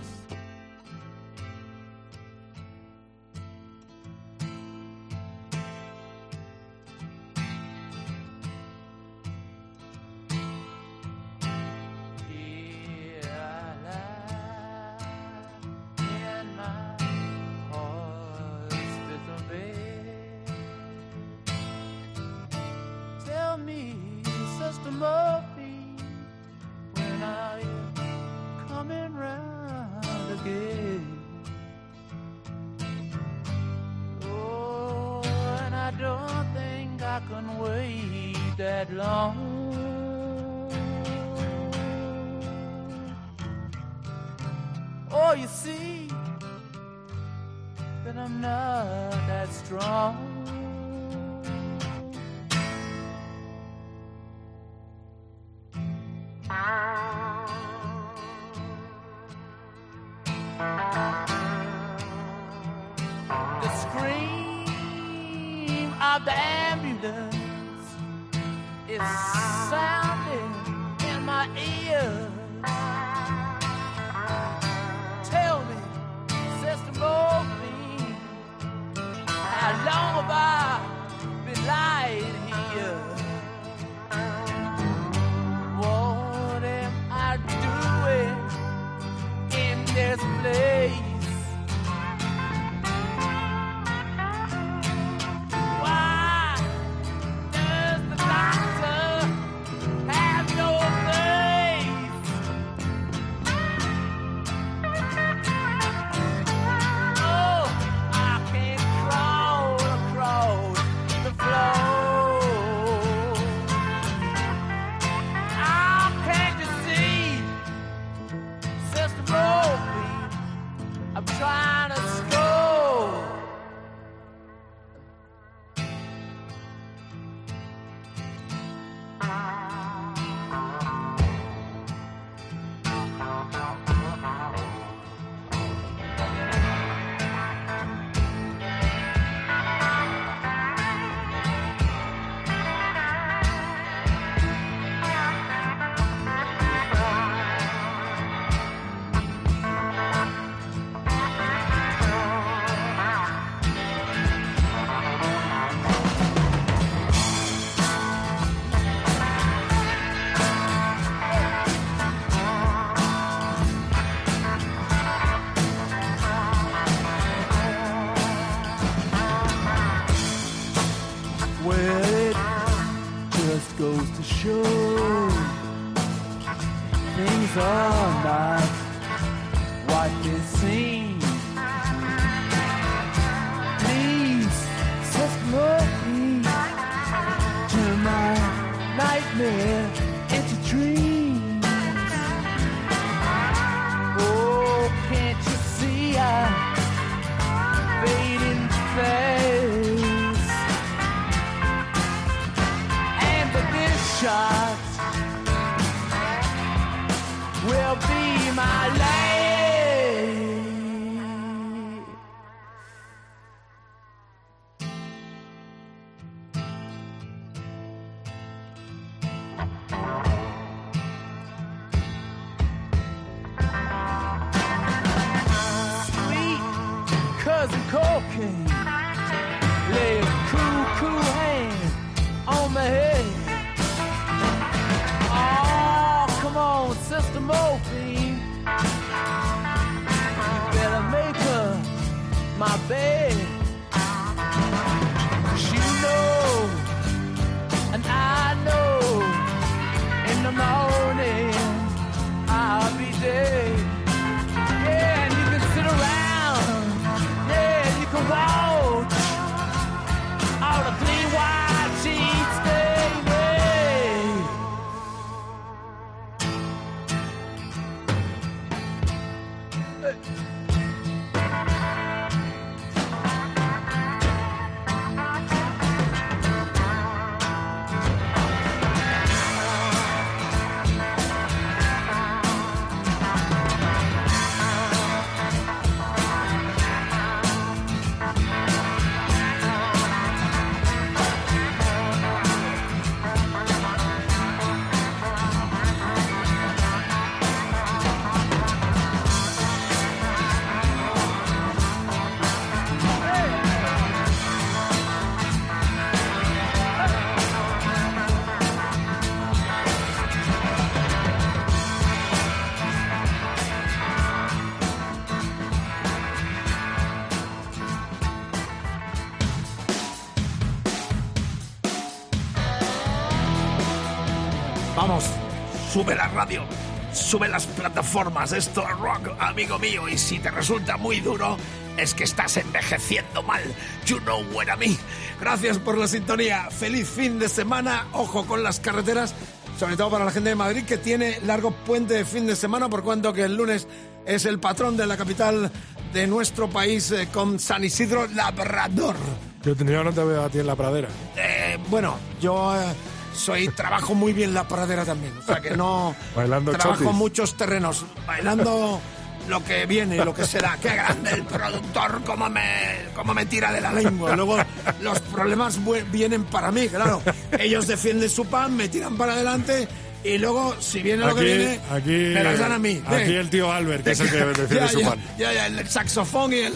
Plataformas, esto es rock, amigo mío, y si te resulta muy duro, es que estás envejeciendo mal. You know what I mean. Gracias por la sintonía, feliz fin de semana, ojo con las carreteras, sobre todo para la gente de Madrid que tiene largo puente de fin de semana, por cuanto que el lunes es el patrón de la capital de nuestro país eh, con San Isidro Labrador. Yo, yo no te veo a ti en la pradera. Eh, bueno, yo eh, soy trabajo muy bien la pradera también, o sea que no Bailando trabajo chotis. muchos terrenos, bailando lo que viene, lo que será. Qué grande el productor, cómo me, cómo me tira de la lengua. Luego los problemas vienen para mí, claro. Ellos defienden su pan, me tiran para adelante y luego, si viene lo que Aquí, viene, aquí, me las dan a mí. aquí Ven. el tío Albert, que es el que defiende ya, su pan. Ya, ya, el saxofón y el,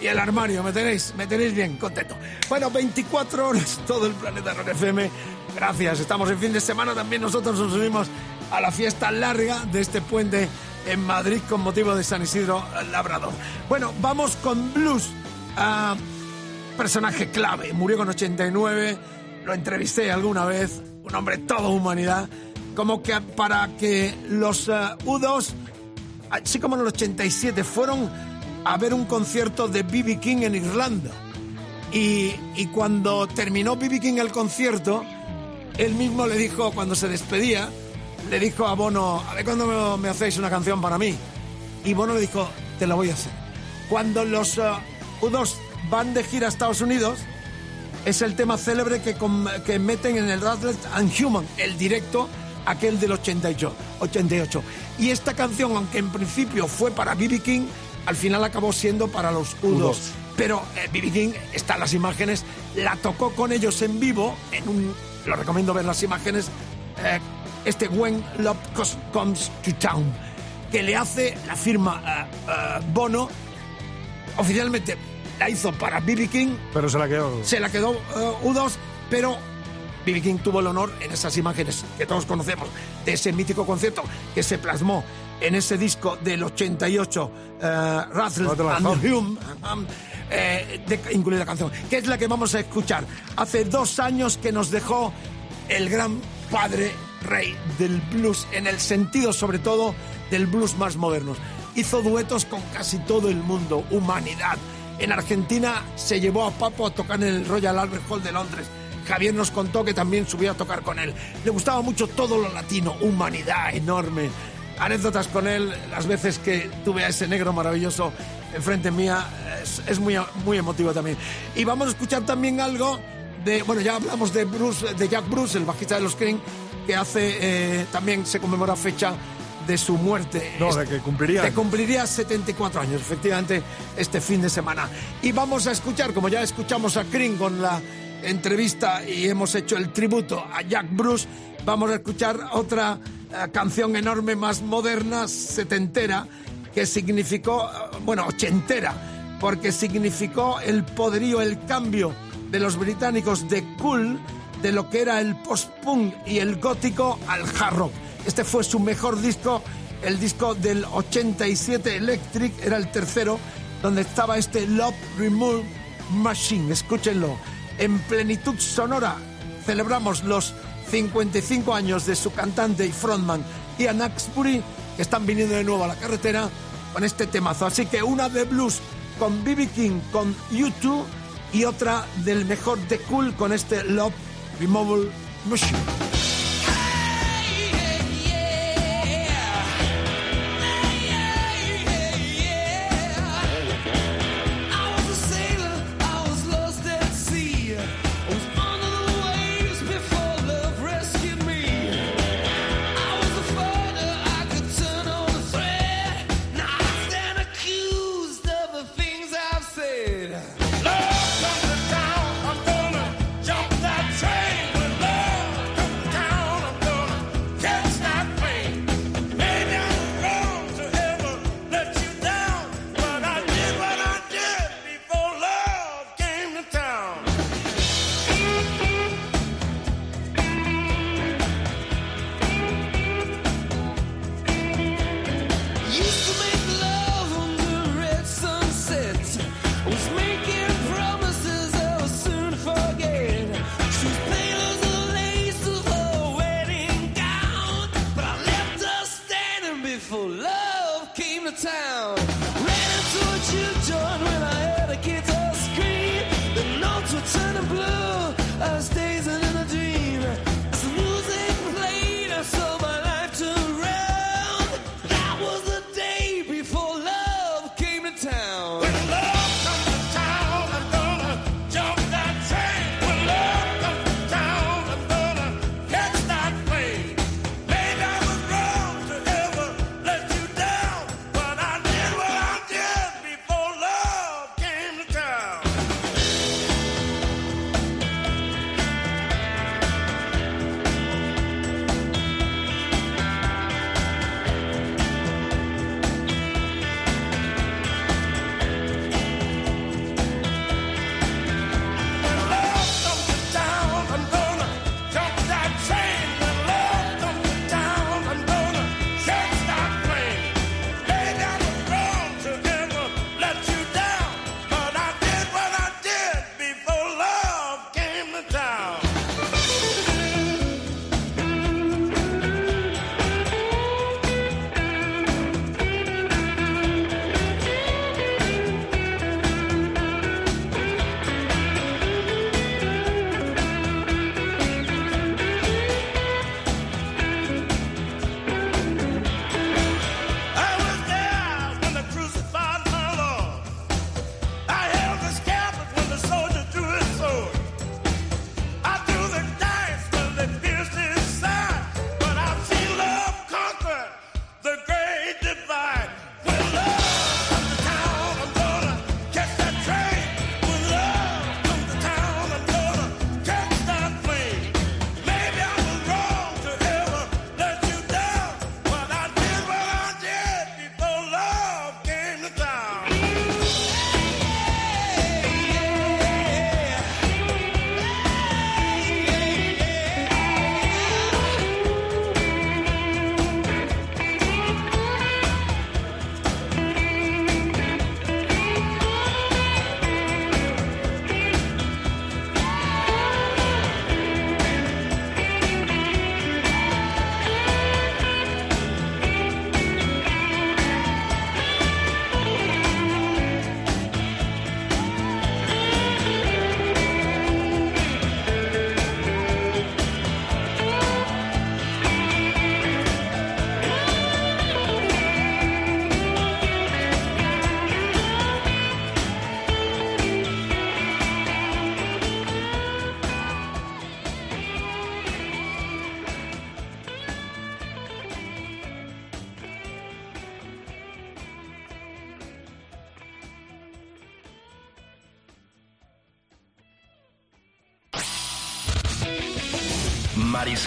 y el armario, me tenéis, me tenéis bien, contento. Bueno, 24 horas, todo el planeta Rock FM. Gracias, estamos en fin de semana, también nosotros nos unimos a la fiesta larga de este puente en Madrid con motivo de San Isidro Labrador. Bueno, vamos con blues. Ah, personaje clave, murió con 89, lo entrevisté alguna vez, un hombre toda humanidad, como que para que los eh, U2, así como en el 87, fueron a ver un concierto de B.B. King en Irlanda. Y, y cuando terminó B.B. King el concierto, él mismo le dijo, cuando se despedía, le dijo a Bono, a ver cuándo me, me hacéis una canción para mí. Y Bono le dijo, te la voy a hacer. Cuando los eh, U2 van de gira a Estados Unidos, es el tema célebre que, que meten en el Rattled and Human, el directo, aquel del 88, 88. Y esta canción, aunque en principio fue para B.B. King, al final acabó siendo para los U2. U2. Pero eh, B.B. King, están las imágenes, la tocó con ellos en vivo, en un, lo recomiendo ver las imágenes, eh, este When Love Comes to Town, que le hace la firma eh, eh, Bono, oficialmente la hizo para B.B. King, Pero se la quedó. se la quedó eh, U2, pero B.B. King tuvo el honor en esas imágenes que todos conocemos de ese mítico concierto que se plasmó en ese disco del 88, eh, Rattle Rattle and and Hum. Hum, um, eh, de incluir la canción, que es la que vamos a escuchar. Hace dos años que nos dejó el gran padre rey del blues, en el sentido sobre todo del blues más moderno. Hizo duetos con casi todo el mundo, humanidad. En Argentina se llevó a Papo a tocar en el Royal Albert Hall de Londres. Javier nos contó que también subió a tocar con él. Le gustaba mucho todo lo latino, humanidad enorme. Anécdotas con él, las veces que tuve a ese negro maravilloso enfrente mía, es, es muy, muy emotivo también. Y vamos a escuchar también algo de, bueno, ya hablamos de Bruce, de Jack Bruce, el bajista de los Cream, que hace, eh, también se conmemora fecha de su muerte. No, Este- de que cumpliría. de cumpliría 74 años, efectivamente, este fin de semana. Y vamos a escuchar, como ya escuchamos a Cream con la entrevista y hemos hecho el tributo a Jack Bruce, vamos a escuchar otra eh, canción enorme, más moderna, setentera, que significó, eh, bueno, ochentera, porque significó el poderío, el cambio de los británicos de cool, de lo que era el post-punk y el gótico al hard rock. Este fue su mejor disco, el disco del 87 Electric, era el tercero, donde estaba este Love Remove Machine. Escúchenlo. En plenitud sonora celebramos los 55 años de su cantante y frontman Ian Axbury, que están viniendo de nuevo a la carretera con este temazo. Así que una de blues con B.B. King, con U2 y otra del mejor de cool con este Love Removal Machine. Blue. I was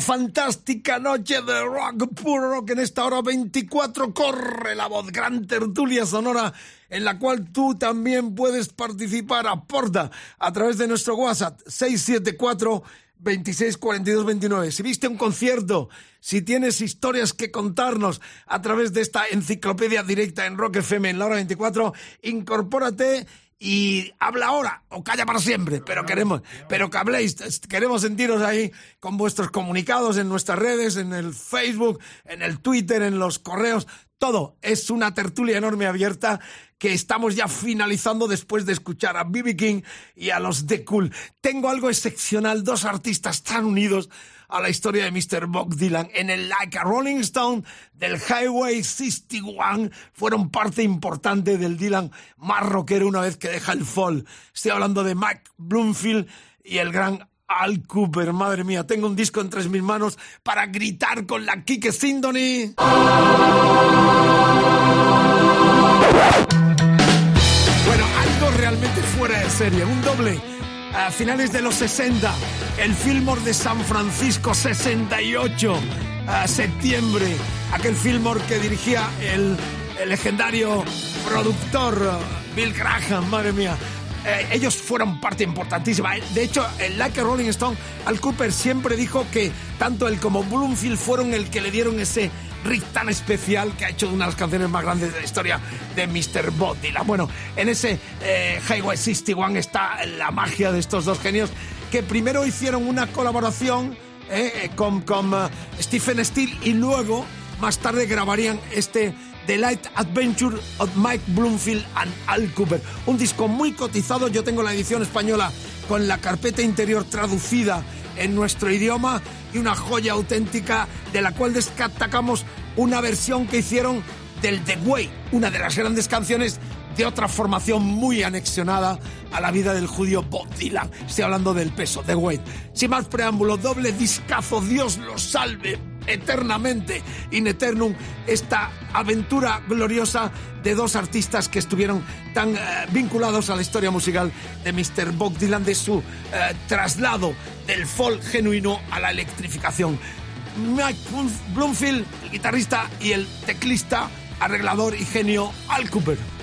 Fantástica noche de rock, puro rock en esta hora 24. Corre la voz, gran tertulia sonora en la cual tú también puedes participar. Aporta a través de nuestro WhatsApp 674 26 42 29. Si viste un concierto, si tienes historias que contarnos a través de esta enciclopedia directa en Rock FM en la hora 24, incorpórate y habla ahora o calla para siempre, pero queremos, pero que habléis, queremos sentiros ahí con vuestros comunicados en nuestras redes, en el Facebook, en el Twitter, en los correos, todo. Es una tertulia enorme abierta que estamos ya finalizando después de escuchar a B.B. King y a los The Cool. Tengo algo excepcional, dos artistas tan unidos a la historia de Mr. Bob Dylan. En el Like a Rolling Stone del Highway 61 fueron parte importante del Dylan más rockero una vez que deja el fall. Estoy hablando de Mike Bloomfield y el gran Al Cooper. Madre mía, tengo un disco entre mis manos para gritar con la Kike Sindoni. Bueno, algo realmente fuera de serie, un doble. A finales de los 60, el Fillmore de San Francisco 68, a septiembre, aquel Fillmore que dirigía el, el legendario productor uh, Bill Graham, madre mía. Eh, ellos fueron parte importantísima. De hecho, en Like Rolling Stone, Al Cooper siempre dijo que tanto él como Bloomfield fueron el que le dieron ese riff tan especial que ha hecho una de las canciones más grandes de la historia de Mr. Bob Dylan. Bueno, en ese eh, Highway 61 está la magia de estos dos genios que primero hicieron una colaboración eh, con, con uh, Stephen Steele y luego más tarde grabarían este The Light Adventure of Mike Bloomfield and Al Cooper. Un disco muy cotizado, yo tengo la edición española con la carpeta interior traducida en nuestro idioma y una joya auténtica de la cual destacamos una versión que hicieron del The Way, una de las grandes canciones de otra formación muy anexionada a la vida del judío Bob Dylan. Estoy hablando del peso, The Way. Sin más preámbulo, doble discazo, Dios los salve eternamente, in eternum, esta aventura gloriosa de dos artistas que estuvieron tan eh, vinculados a la historia musical de Mr. Bob Dylan, de su eh, traslado del folk genuino a la electrificación. Mike Bloomfield, el guitarrista, y el teclista, arreglador y genio Al Cooper.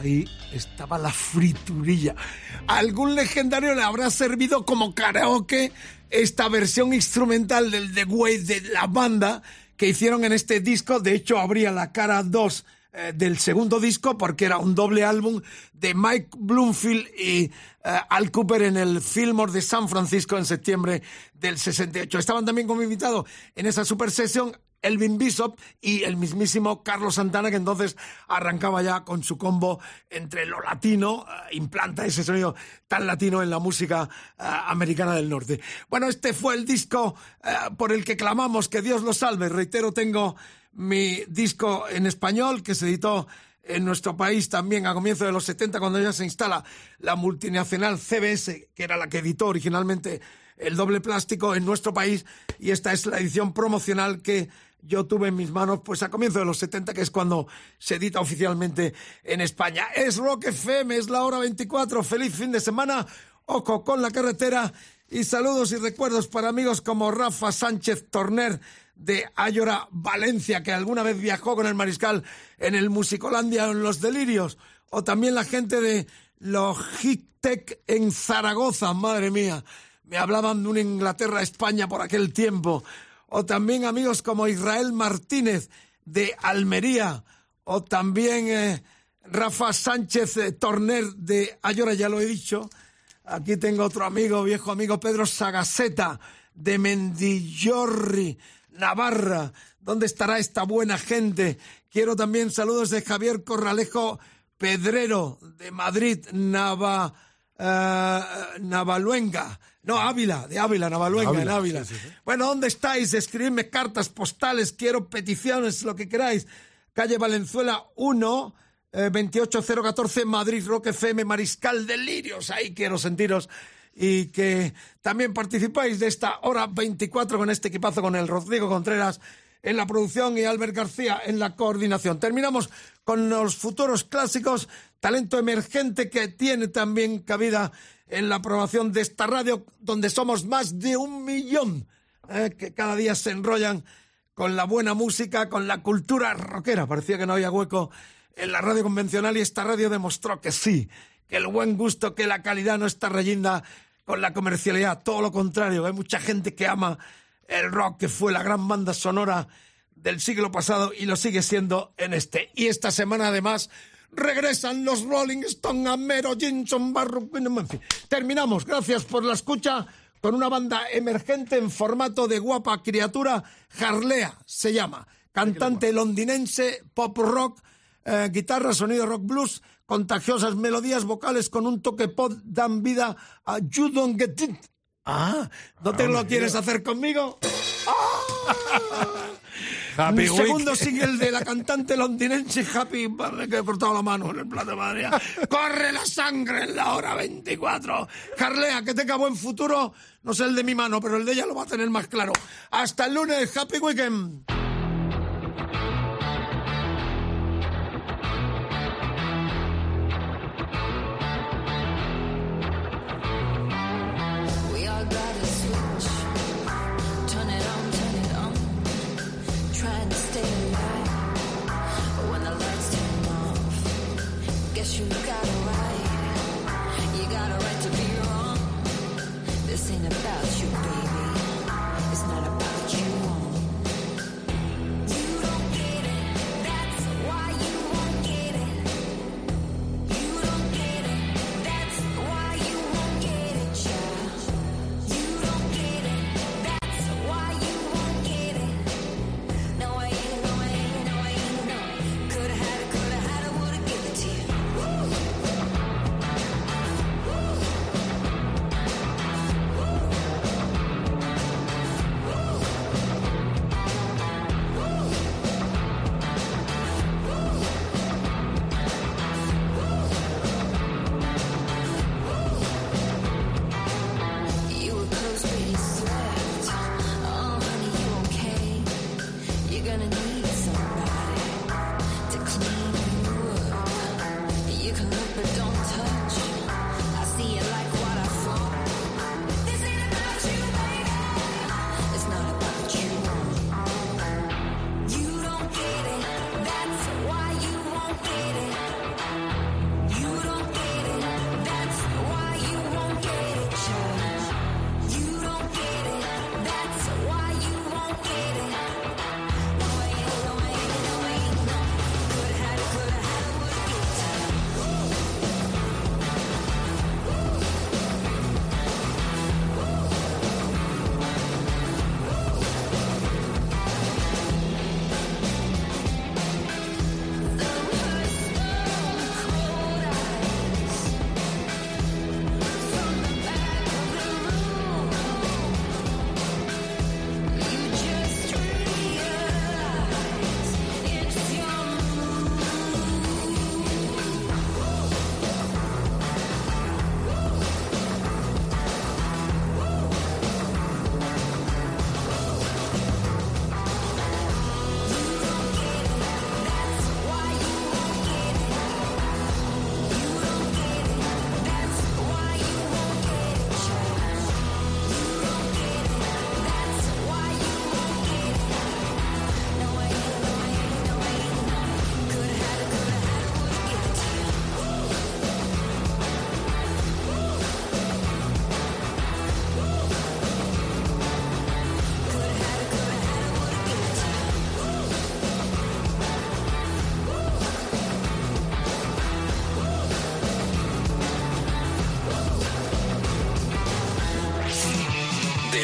Ahí estaba la friturilla. A algún legendario le habrá servido como karaoke esta versión instrumental del The Way de la banda que hicieron en este disco. De hecho, habría la cara 2 eh, del segundo disco porque era un doble álbum de Mike Bloomfield y eh, Al Cooper en el Fillmore de San Francisco en septiembre del 68. Estaban también como invitado en esa super sesión Elvin Bishop y el mismísimo Carlos Santana, que entonces arrancaba ya con su combo entre lo latino, eh, implanta ese sonido tan latino en la música eh, americana del norte. Bueno, este fue el disco eh, por el que clamamos que Dios lo salve. Reitero, tengo mi disco en español que se editó en nuestro país también a comienzos de los 70, cuando ya se instala la multinacional CBS, que era la que editó originalmente el doble plástico en nuestro país, y esta es la edición promocional que yo tuve en mis manos pues a comienzos de los 70, que es cuando se edita oficialmente en España. Es Rock FM, es la hora 24. Feliz fin de semana. Ojo con la carretera. Y saludos y recuerdos para amigos como Rafa Sánchez Torner de Ayora, Valencia, que alguna vez viajó con el mariscal en el Musicolandia en Los Delirios. O también la gente de Logitech en Zaragoza, madre mía. Me hablaban de una Inglaterra-España por aquel tiempo o también amigos como Israel Martínez de Almería, o también eh, Rafa Sánchez Torner de Ayora, ya lo he dicho. Aquí tengo otro amigo, viejo amigo Pedro Sagaseta de Mendillorri, Navarra. ¿Dónde estará esta buena gente? Quiero también saludos de Javier Corralejo Pedrero de Madrid, Nava, eh, Navaluenga. No, Ávila, de Ávila, Navaluenga, Ávila, en Ávila. sí, sí, sí. Bueno, ¿dónde estáis? Escribidme cartas postales, quiero peticiones, lo que queráis. Calle Valenzuela 1, eh, 28014, Madrid, Rock FM, Mariscal Delirios. Ahí quiero sentiros. Y que también participáis de esta hora 24 con este equipazo, con el Rodrigo Contreras en la producción y Albert García en la coordinación. Terminamos con los futuros clásicos, talento emergente que tiene también cabida en la aprobación de esta radio, donde somos más de un millón eh, que cada día se enrollan con la buena música, con la cultura rockera. Parecía que no había hueco en la radio convencional y esta radio demostró que sí, que el buen gusto, que la calidad no está rellinda con la comercialidad, todo lo contrario. Hay mucha gente que ama el rock, que fue la gran banda sonora del siglo pasado y lo sigue siendo en este. Y esta semana además regresan los Rolling Stone, Amero, Jinson, Barro, en fin. Terminamos. Gracias por la escucha con una banda emergente en formato de guapa criatura, Jarlea se llama, cantante londinense, pop rock, eh, guitarra, sonido rock blues, contagiosas melodías vocales con un toque pop dan vida a You Don't Get It. Ah, ¿no te lo quieres hacer conmigo? Happy segundo single de la cantante londinense Happy, que he cortado la mano en el plato de madre. Corre la sangre en la hora 24. Carlea, que tenga buen futuro. No sé el de mi mano, pero el de ella lo va a tener más claro. Hasta el lunes. Happy Weekend.